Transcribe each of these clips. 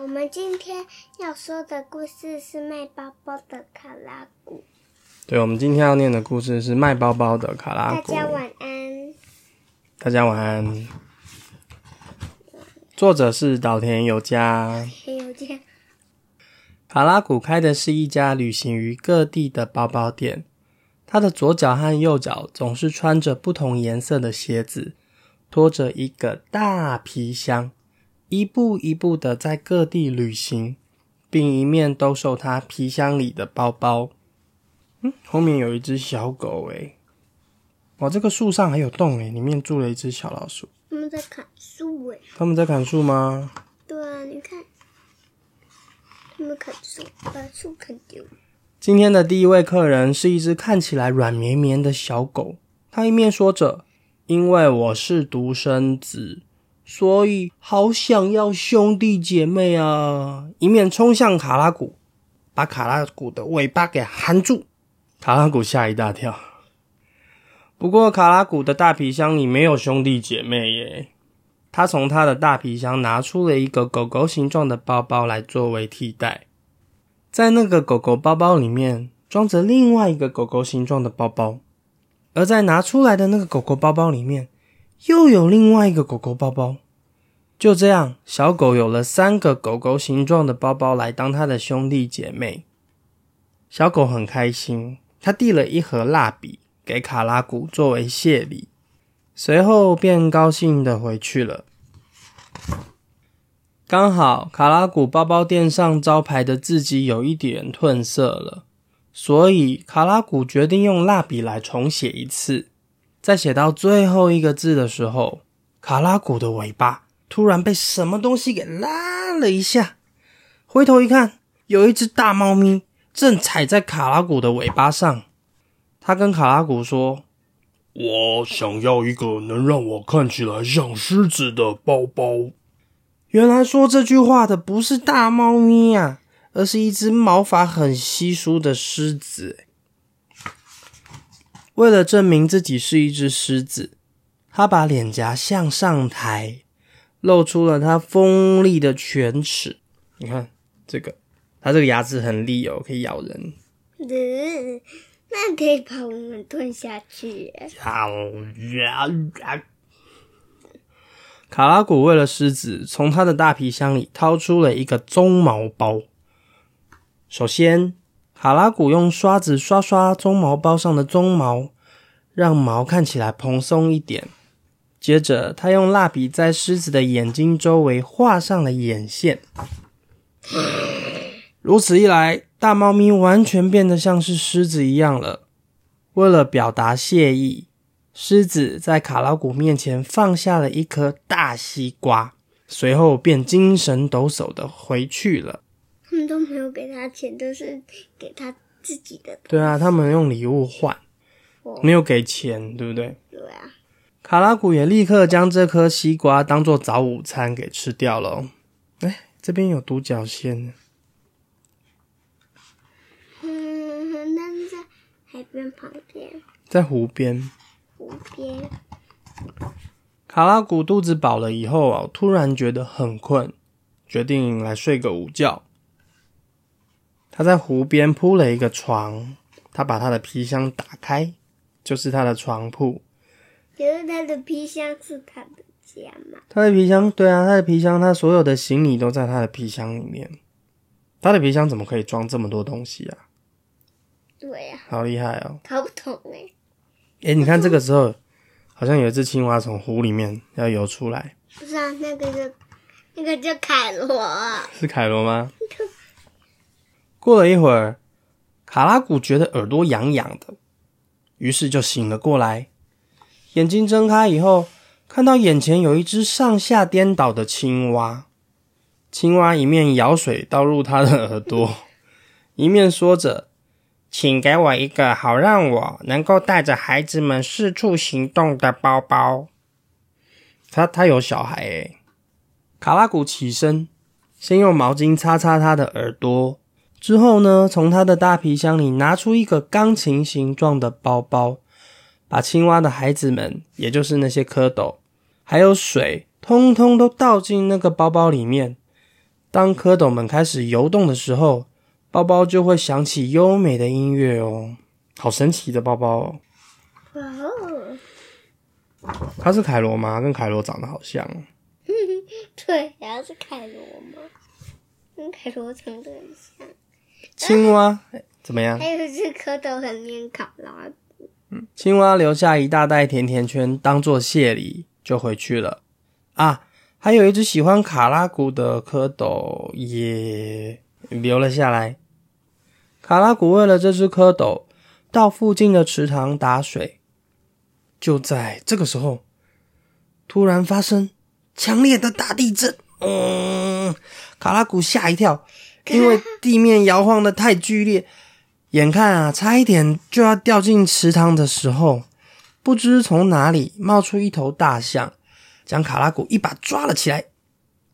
我们今天要说的故事是卖包包的卡拉古。对，我们今天要念的故事是卖包包的卡拉古。大家晚安。大家晚安。作者是岛田有加。有加。卡拉古开的是一家旅行于各地的包包店。他的左脚和右脚总是穿着不同颜色的鞋子，拖着一个大皮箱，一步一步的在各地旅行，并一面兜售他皮箱里的包包。嗯，后面有一只小狗诶。哇，这个树上还有洞诶，里面住了一只小老鼠。他们在砍树诶。他们在砍树吗？对啊，你看。他们砍树，把树砍掉。今天的第一位客人是一只看起来软绵绵的小狗。它一面说着：“因为我是独生子，所以好想要兄弟姐妹啊！”一面冲向卡拉古，把卡拉古的尾巴给含住。卡拉古吓一大跳。不过卡拉古的大皮箱里没有兄弟姐妹耶。他从他的大皮箱拿出了一个狗狗形状的包包来作为替代，在那个狗狗包包里面装着另外一个狗狗形状的包包，而在拿出来的那个狗狗包包里面又有另外一个狗狗包包。就这样，小狗有了三个狗狗形状的包包来当它的兄弟姐妹。小狗很开心，它递了一盒蜡笔给卡拉古作为谢礼。随后便高兴的回去了。刚好卡拉古包包店上招牌的字迹有一点褪色了，所以卡拉古决定用蜡笔来重写一次。在写到最后一个字的时候，卡拉古的尾巴突然被什么东西给拉了一下，回头一看，有一只大猫咪正踩在卡拉古的尾巴上。他跟卡拉古说。我想要一个能让我看起来像狮子的包包。原来说这句话的不是大猫咪啊，而是一只毛发很稀疏的狮子。为了证明自己是一只狮子，他把脸颊向上抬，露出了他锋利的犬齿。你看这个，它这个牙齿很利哦，可以咬人。那可以把我们吞下去。卡拉古为了狮子，从他的大皮箱里掏出了一个鬃毛包。首先，卡拉古用刷子刷刷鬃毛包上的鬃毛，让毛看起来蓬松一点。接着，他用蜡笔在狮子的眼睛周围画上了眼线。如此一来，大猫咪完全变得像是狮子一样了。为了表达谢意，狮子在卡拉古面前放下了一颗大西瓜，随后便精神抖擞的回去了。他们都没有给他钱，都是给他自己的。对啊，他们用礼物换，没有给钱，对不对？对啊。卡拉古也立刻将这颗西瓜当做早午餐给吃掉了。哎，这边有独角仙。嗯，那在海边旁边，在湖边。湖边。卡拉古肚子饱了以后啊，突然觉得很困，决定来睡个午觉。他在湖边铺了一个床，他把他的皮箱打开，就是他的床铺。可是他的皮箱是他的家吗？他的皮箱，对啊，他的皮箱，他所有的行李都在他的皮箱里面。他的皮箱怎么可以装这么多东西啊？对呀，好厉害哦！搞不懂哎。哎，你看这个时候，好像有一只青蛙从湖里面要游出来。不是啊，那个叫那个叫凯罗。是凯罗吗？过了一会儿，卡拉古觉得耳朵痒痒的，于是就醒了过来。眼睛睁开以后，看到眼前有一只上下颠倒的青蛙。青蛙一面舀水倒入他的耳朵，一面说着。请给我一个好让我能够带着孩子们四处行动的包包。他他有小孩诶。卡拉古起身，先用毛巾擦擦他的耳朵，之后呢，从他的大皮箱里拿出一个钢琴形状的包包，把青蛙的孩子们，也就是那些蝌蚪，还有水，通通都倒进那个包包里面。当蝌蚪们开始游动的时候，包包就会响起优美的音乐哦，好神奇的包包哦！哇哦，它是凯罗吗？跟凯罗长得好像。对，然后是凯罗吗？跟凯罗长得很像。青蛙哎怎么样？还有一只蝌蚪很黏卡拉，嗯青蛙留下一大袋甜甜圈当做谢礼，就回去了。啊，还有一只喜欢卡拉古的蝌蚪也留了下来。卡拉古为了这只蝌蚪，到附近的池塘打水。就在这个时候，突然发生强烈的大地震。嗯，卡拉古吓一跳，因为地面摇晃的太剧烈，眼看啊，差一点就要掉进池塘的时候，不知从哪里冒出一头大象，将卡拉古一把抓了起来。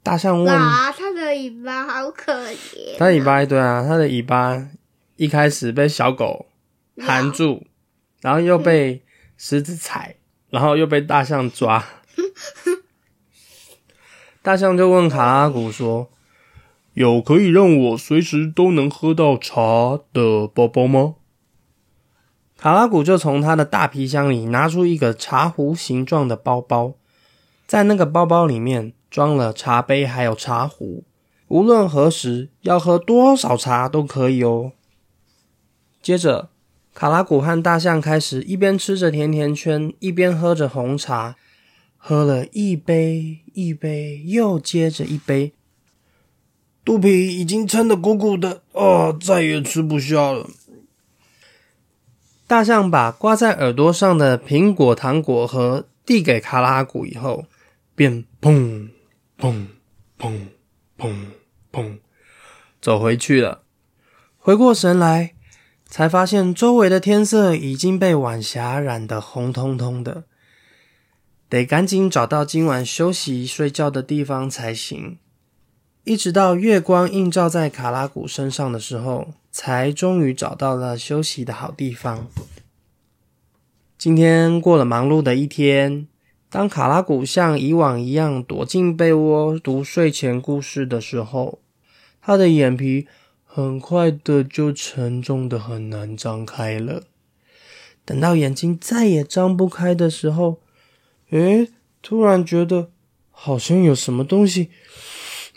大象问哇，它的尾巴好可怜。它的尾巴，对啊，它的尾巴一开始被小狗含住，然后又被狮子踩，然后又被大象抓。大象就问卡拉古说有可以让我随时都能喝到茶的包包吗？：“卡拉古就从他的大皮箱里拿出一个茶壶形状的包包，在那个包包里面装了茶杯还有茶壶，无论何时要喝多少茶都可以哦。”接着，卡拉古和大象开始一边吃着甜甜圈，一边喝着红茶，喝了一杯一杯，又接着一杯，肚皮已经撑得鼓鼓的啊，再也吃不下了。大象把挂在耳朵上的苹果糖果盒递给卡拉古以后，便砰砰砰砰砰走回去了。回过神来，才发现周围的天色已经被晚霞染得红彤彤的，得赶紧找到今晚休息睡觉的地方才行。一直到月光映照在卡拉古身上的时候，才终于找到了休息的好地方。今天过了忙碌的一天，当卡拉古像以往一样躲进被窝读睡前故事的时候，他的眼皮很快的就沉重的很难张开了。等到眼睛再也张不开的时候，诶，突然觉得好像有什么东西，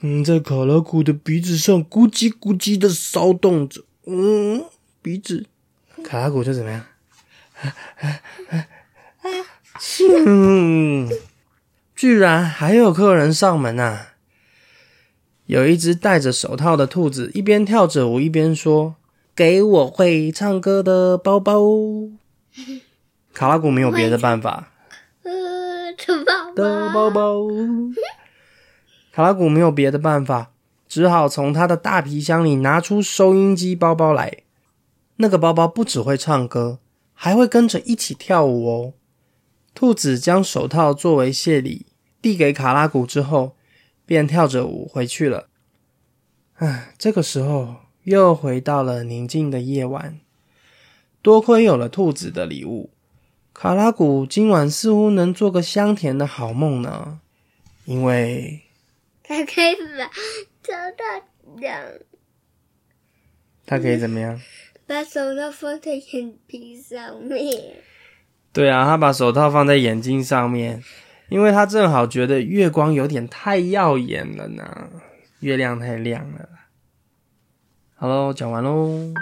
嗯，在卡拉古的鼻子上咕叽咕叽的骚动着。嗯，鼻子，卡拉古就怎么样？嗯，居然还有客人上门啊！有一只戴着手套的兔子，一边跳着舞一边说：“给我会唱歌的包包。”卡拉古没有别的办法呃，这宝的包包。卡拉古没有别的办法，只好从他的大皮箱里拿出收音机包包来。那个包包不只会唱歌，还会跟着一起跳舞哦。兔子将手套作为谢礼递给卡拉古之后，便跳着舞回去了。唉，这个时候又回到了宁静的夜晚。多亏有了兔子的礼物，卡拉古今晚似乎能做个香甜的好梦呢。因为它可以把手套这样，它可以怎么样？把手套放在眼皮上面。对啊，他把手套放在眼睛上面，因为他正好觉得月光有点太耀眼了呢，月亮太亮了。好喽，讲完喽。